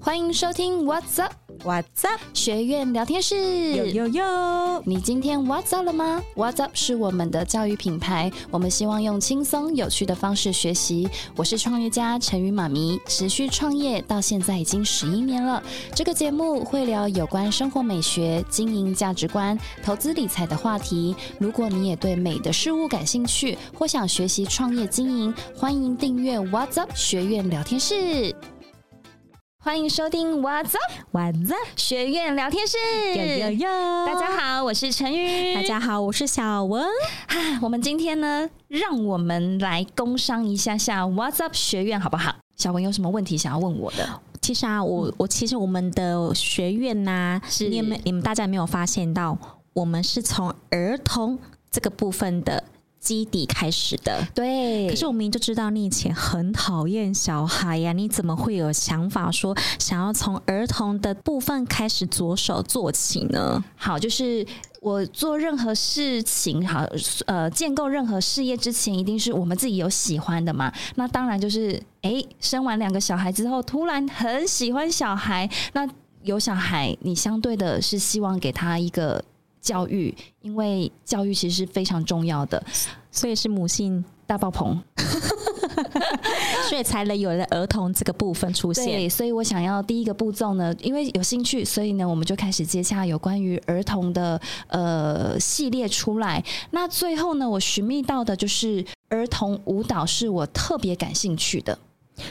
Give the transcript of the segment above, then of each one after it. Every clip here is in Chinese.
欢迎收听 What's Up What's up？学院聊天室。有有有！你今天 What's Up 了吗？What's Up 是我们的教育品牌，我们希望用轻松有趣的方式学习。我是创业家陈宇妈咪，持续创业到现在已经十一年了。这个节目会聊有关生活美学、经营价值观、投资理财的话题。如果你也对美的事物感兴趣，或想学习创业经营，欢迎订阅 What's Up 学院聊天室。欢迎收听 What's Up What's up？学院聊天室。有有有！大家好，我是陈宇。大家好，我是小文。啊，我们今天呢，让我们来工商一下下 What's Up 学院好不好？小文有什么问题想要问我的？其实啊，我我其实我们的学院呐、是你们你们大家有没有发现到，我们是从儿童这个部分的基底开始的。对，可是我明明就知道你以前很讨厌小孩呀，你怎么会有想法说想要从儿童的部分开始着手做起呢？好，就是我做任何事情，好，呃，建构任何事业之前，一定是我们自己有喜欢的嘛。那当然就是，诶，生完两个小孩之后，突然很喜欢小孩，那有小孩，你相对的是希望给他一个教育，因为教育其实是非常重要的。所以是母性，大爆棚，所以才能有了儿童这个部分出现。对，所以我想要第一个步骤呢，因为有兴趣，所以呢，我们就开始接洽有关于儿童的呃系列出来。那最后呢，我寻觅到的就是儿童舞蹈，是我特别感兴趣的。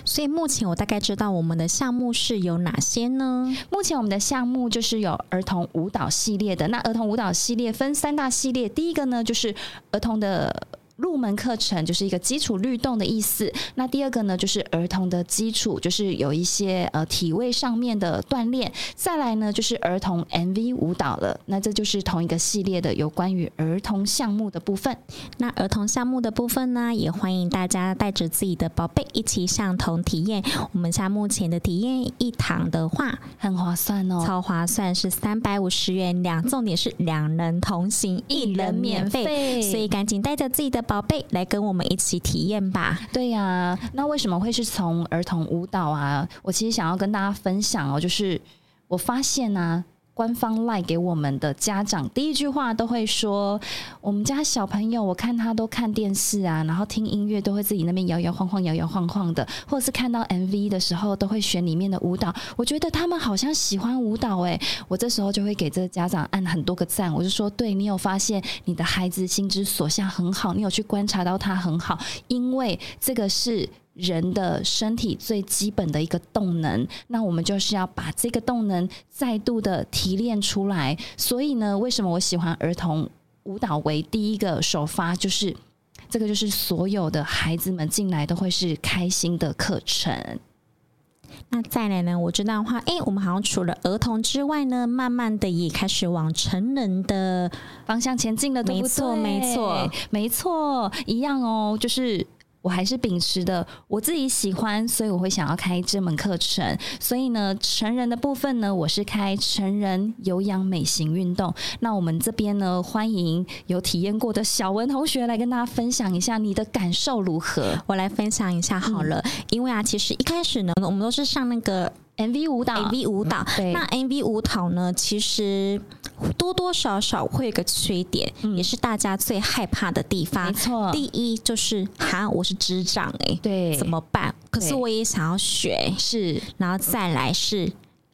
所以目前我大概知道我们的项目是有哪些呢？目前我们的项目就是有儿童舞蹈系列的。那儿童舞蹈系列分三大系列，第一个呢就是儿童的。入门课程就是一个基础律动的意思。那第二个呢，就是儿童的基础，就是有一些呃体位上面的锻炼。再来呢，就是儿童 MV 舞蹈了。那这就是同一个系列的有关于儿童项目的部分。那儿童项目的部分呢，也欢迎大家带着自己的宝贝一起上童体验。我们家目前的体验一堂的话，很划算哦。超划算，是三百五十元两，重点是两人同行，一人免费，所以赶紧带着自己的宝贝来跟我们一起体验吧。对呀、那为什么会是从儿童舞蹈啊？我其实想要跟大家分享哦，就是我发现呢。官方赖给我们的家长第一句话都会说：“我们家小朋友，我看他都看电视啊，然后听音乐都会自己那边摇摇晃晃、摇摇晃晃的，或者是看到 MV 的时候都会选里面的舞蹈。我觉得他们好像喜欢舞蹈诶、我这时候就会给这个家长按很多个赞，我就说：对你有发现你的孩子心之所向很好，你有去观察到他很好，因为这个是人的身体最基本的一个动能，那我们就是要把这个动能再度的提炼出来。所以呢，为什么我喜欢儿童舞蹈为第一个首发，就是这个就是所有的孩子们进来都会是开心的课程。那再来呢？我知道的话，诶，我们好像除了儿童之外呢，慢慢的也开始往成人的方向前进了，对不没错没错，没错，一样哦，就是。我还是秉持的我自己喜欢，所以我会想要开这门课程。所以呢，成人的部分呢，我是开成人有氧美型运动。那我们这边呢，欢迎有体验过的小文同学来跟大家分享一下你的感受如何我来分享一下好了，因为啊，其实一开始呢，我们都是上那个？MV 舞蹈 MV 舞蹈，对那 MV 舞蹈呢，其实多多少少会有个缺点，嗯也是大家最害怕的地方没方。错，第一就是哈，我是智障哎、对，怎么办？可是我也想要学，是然后再来是。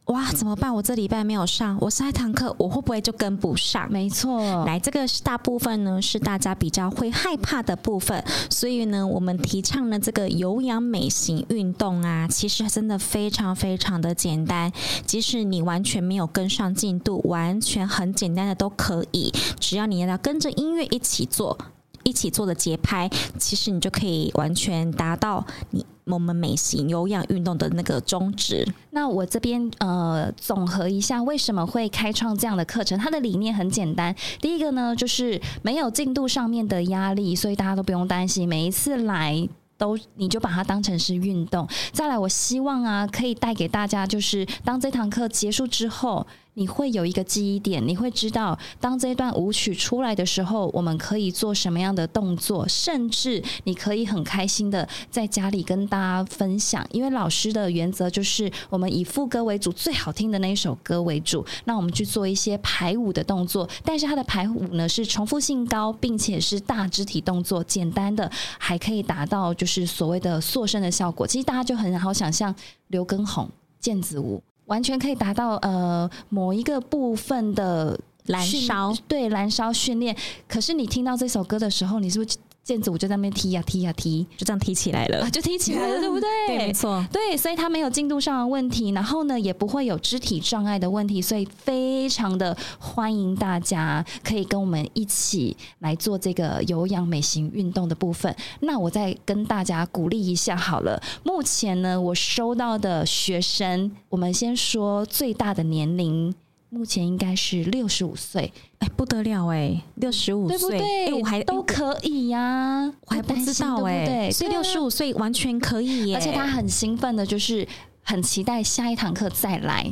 哇，怎么办？我这礼拜没有上，我下一堂课我会不会就跟不上？没错，来，这个是大部分呢是大家比较会害怕的部分，所以呢，我们提倡的这个有氧美型运动啊，其实真的非常非常的简单，即使你完全没有跟上进度，完全很简单的都可以，只要你要跟着音乐一起做。一起做的节拍，其实你就可以完全达到你我们美型有氧运动的那个宗旨。那我这边呃总和一下，为什么会开创这样的课程？它的理念很简单，第一个呢就是没有进度上面的压力，所以大家都不用担心，每一次来。都你就把它当成是运动。再来，我希望啊，可以带给大家，就是当这堂课结束之后，你会有一个记忆点，你会知道当这一段舞曲出来的时候，我们可以做什么样的动作，甚至你可以很开心的在家里跟大家分享。因为老师的原则就是我们以副歌为主，最好听的那一首歌为主，那我们去做一些排舞的动作，但是它的排舞呢是重复性高，并且是大肢体动作，简单的还可以达到就是所谓的塑身的效果。其实大家就很好想象刘畊宏毽子舞。完全可以达到呃某一个部分的燃烧，对燃烧训练。可是你听到这首歌的时候，你是不是？毽子舞就在那边踢呀踢呀踢，就这样踢起来了，就踢起来了，对不对？对，没错，对，所以他没有进度上的问题，然后呢，也不会有肢体障碍的问题，所以非常的欢迎大家可以跟我们一起来做这个有氧美型运动的部分。那我再跟大家鼓励一下好了。目前呢，我收到的学生，我们先说最大的年龄。目前应该是六十五岁，哎，不得了哎，六十五岁，哎，我还都可以呀，我还不知道哎，所以六十五岁完全可以耶，而且他很兴奋的，就是很期待下一堂课再来。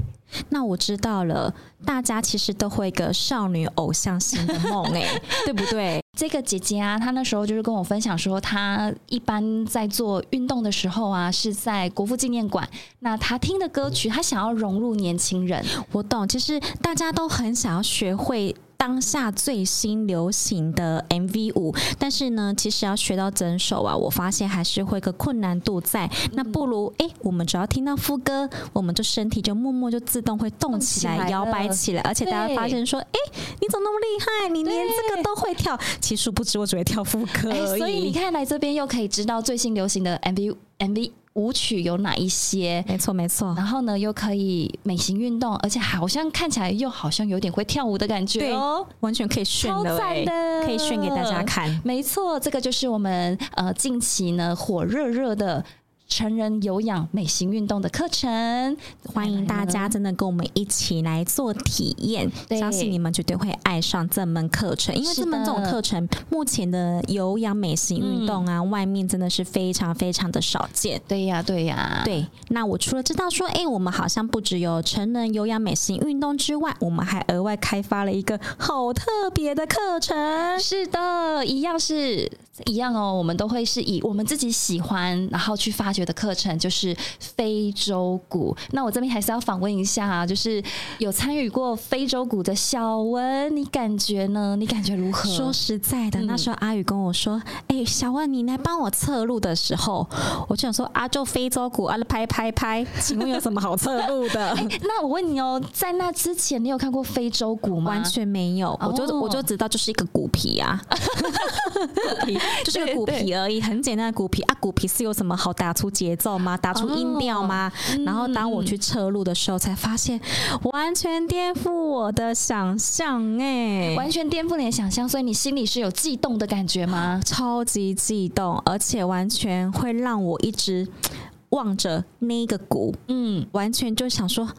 那我知道了，大家其实都会一个少女偶像型的梦哎，对不对？这个姐姐啊，她那时候就是跟我分享说，她一般在做运动的时候啊，是在国父纪念馆。那她听的歌曲，她想要融入年轻人。我懂，其实大家都很想要学会。当下最新流行的 MV 舞，但是呢，其实要学到整首啊，我发现还是会个困难度在。那不如哎，我们只要听到副歌，我们就身体就默默就自动会动起来、摇摆起来，而且大家发现说，哎，你怎么那么厉害？你连这个都会跳。其实不止我只会跳副歌所以你看来这边又可以知道最新流行的 MV MV。舞曲有哪一些？没错，没错。然后呢，又可以美型运动，而且好像看起来又好像有点会跳舞的感觉哦，完全可以炫的，可以炫给大家看。没错，这个就是我们呃近期呢火热热的。成人有氧美型运动的课程，欢迎大家真的跟我们一起来做体验，相信你们绝对会爱上这门课程。因为这门这种课程，目前的有氧美型运动啊，外面真的是非常非常的少见。对呀，对呀，对。那我除了知道说，哎，我们好像不只有成人有氧美型运动之外，我们还额外开发了一个好特别的课程。是的，一样是。一样哦，我们都会是以我们自己喜欢，然后去发掘的课程，就是非洲鼓。那我这边还是要访问一下，啊就是有参与过非洲鼓的小文，你感觉呢？你感觉如何？说实在的，那时候阿宇跟我说：“哎，小文，你来帮我测录的时候，我就想说啊，就非洲鼓啊，拍拍拍，请问有什么好测录的？”那我问你哦，在那之前，你有看过非洲鼓吗？完全没有，我就我就知道就是一个鼓皮啊。就是个鼓皮而已，很简单的鼓皮啊。鼓皮是有什么好打出节奏吗？打出音调吗？然后当我去测录的时候，才发现完全颠覆我的想象，哎，完全颠覆你的想象。所以你心里是有悸动的感觉吗？超级悸动，而且完全会让我一直望着那个鼓，嗯，完全就想说。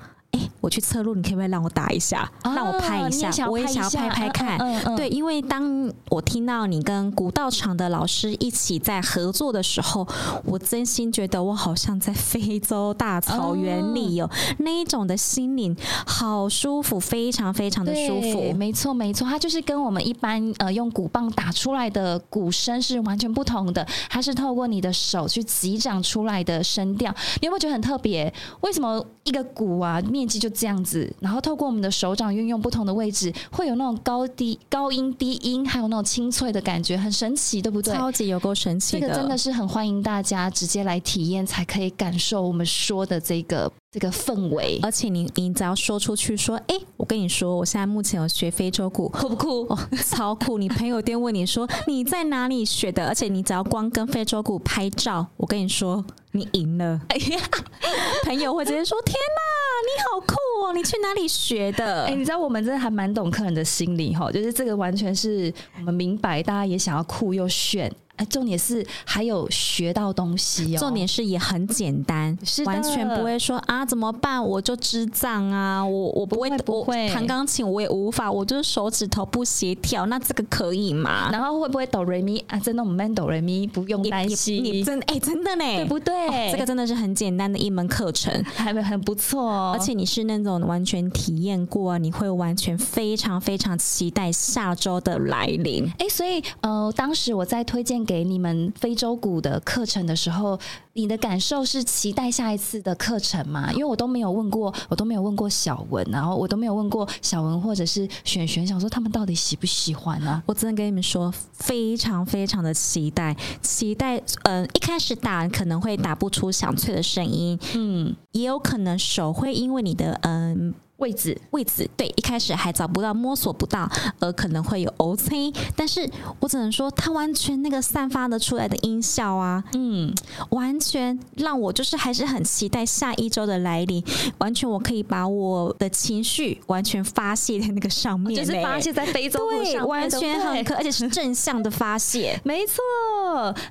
哎，我去测录，你可不可以让我打一下，让我拍一下？我也想要拍拍看。对，因为当我听到你跟古道场的老师一起在合作的时候，我真心觉得我好像在非洲大草原里有那一种的心灵，好舒服，非常非常的舒服。没错，没错，它就是跟我们一般呃用鼓棒打出来的鼓声是完全不同的，它是透过你的手去击掌出来的声调。你有没有觉得很特别？为什么一个鼓啊？面积就这样子，然后透过我们的手掌运用不同的位置，会有那种高低、高音、低音，还有那种清脆的感觉，很神奇，对不对？超级有够神奇的，这个真的是很欢迎大家直接来体验，才可以感受我们说的这个这个氛围。而且你你只要说出去说，哎，我跟你说，我现在目前有学非洲鼓，酷不酷？哦，超酷！你朋友店问你说你在哪里学的？而且你只要光跟非洲鼓拍照，我跟你说。你赢了，哎呀，朋友会直接说：“天哪，你好酷哦！你去哪里学的？”哎，你知道我们真的还蛮懂客人的心理哈，就是这个完全是我们明白，大家也想要酷又炫。哎，重点是还有学到东西哦。重点是也很简单，是完全不会说啊怎么办？我就智障啊，我我不会不会弹钢琴，我也无法，我就是手指头不协调，那这个可以吗？然后会不会哆瑞咪啊？真的我们哆瑞咪不用担心，你真哎真的呢，对不对？这个真的是很简单的一门课程，还很不错哦，而且你是那种完全体验过，你会完全非常非常期待下周的来临。哎，所以呃，当时我在推荐给你们非洲鼓的课程的时候，你的感受是期待下一次的课程吗？因为我都没有问过，我都没有问过小文，然后我都没有问过小文或者是璇璇，想说他们到底喜不喜欢呢？我真的跟你们说，非常非常的期待，期待。嗯，一开始打可能会打不出响脆的声音，嗯，也有可能手会因为你的嗯。位置，位置，对，一开始还找不到，摸索不到，而可能会有 OK，但是我只能说，它完全那个散发的出来的音效啊，嗯，完全让我就是还是很期待下一周的来临，完全我可以把我的情绪完全发泄在那个上面，就是发泄在非洲对，完全很可，而且是正向的发泄，没错。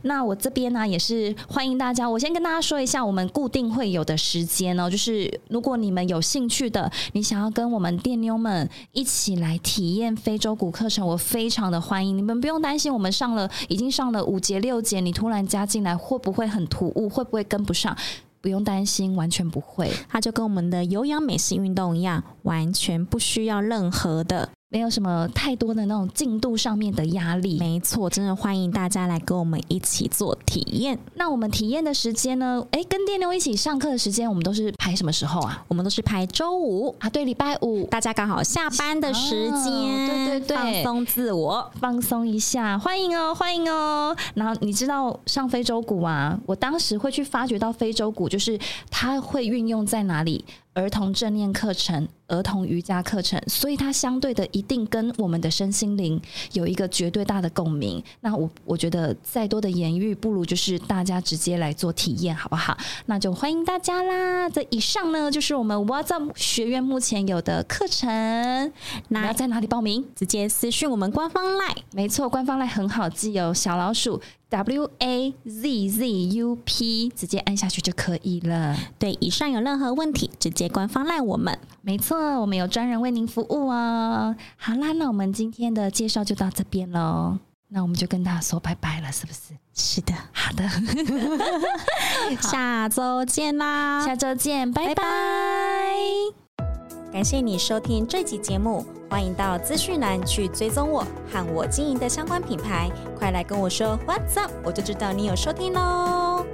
那我这边呢也是欢迎大家，我先跟大家说一下我们固定会有的时间哦，就是如果你们有兴趣的。你想要跟我们电妞们一起来体验非洲鼓课程，我非常的欢迎你们，不用担心，我们上了已经上了五节六节，你突然加进来会不会很突兀，会不会跟不上？不用担心，完全不会，它就跟我们的有氧美式运动一样，完全不需要任何的。没有什么太多的那种进度上面的压力，没错，真的欢迎大家来跟我们一起做体验。那我们体验的时间呢？哎，跟电妞一起上课的时间，我们都是排什么时候啊？我们都是排周五啊，对，礼拜五，大家刚好下班的时间，对对对，放松自我，放松一下，欢迎哦，欢迎哦。然后你知道上非洲鼓啊？我当时会去发掘到非洲鼓，就是它会运用在哪里？儿童正念课程、儿童瑜伽课程，所以它相对的一定跟我们的身心灵有一个绝对大的共鸣。那我我觉得再多的言语，不如就是大家直接来做体验，好不好？那就欢迎大家啦！这以上呢，就是我们 What's Up 学院目前有的课程。那要在哪里报名？直接私讯我们官方 line，没错，官方 line 很好记哦，小老鼠。W A Z Z U P，直接按下去就可以了。对，以上有任何问题，直接官方赖我们。没错，我们有专人为您服务哦。好啦，那我们今天的介绍就到这边喽。那我们就跟大家说拜拜了，是不是？是的，好的。下周见啦！下周见，拜拜。感谢你收听这期节目，欢迎到资讯栏去追踪我和我经营的相关品牌，快来跟我说 What's up，我就知道你有收听喽。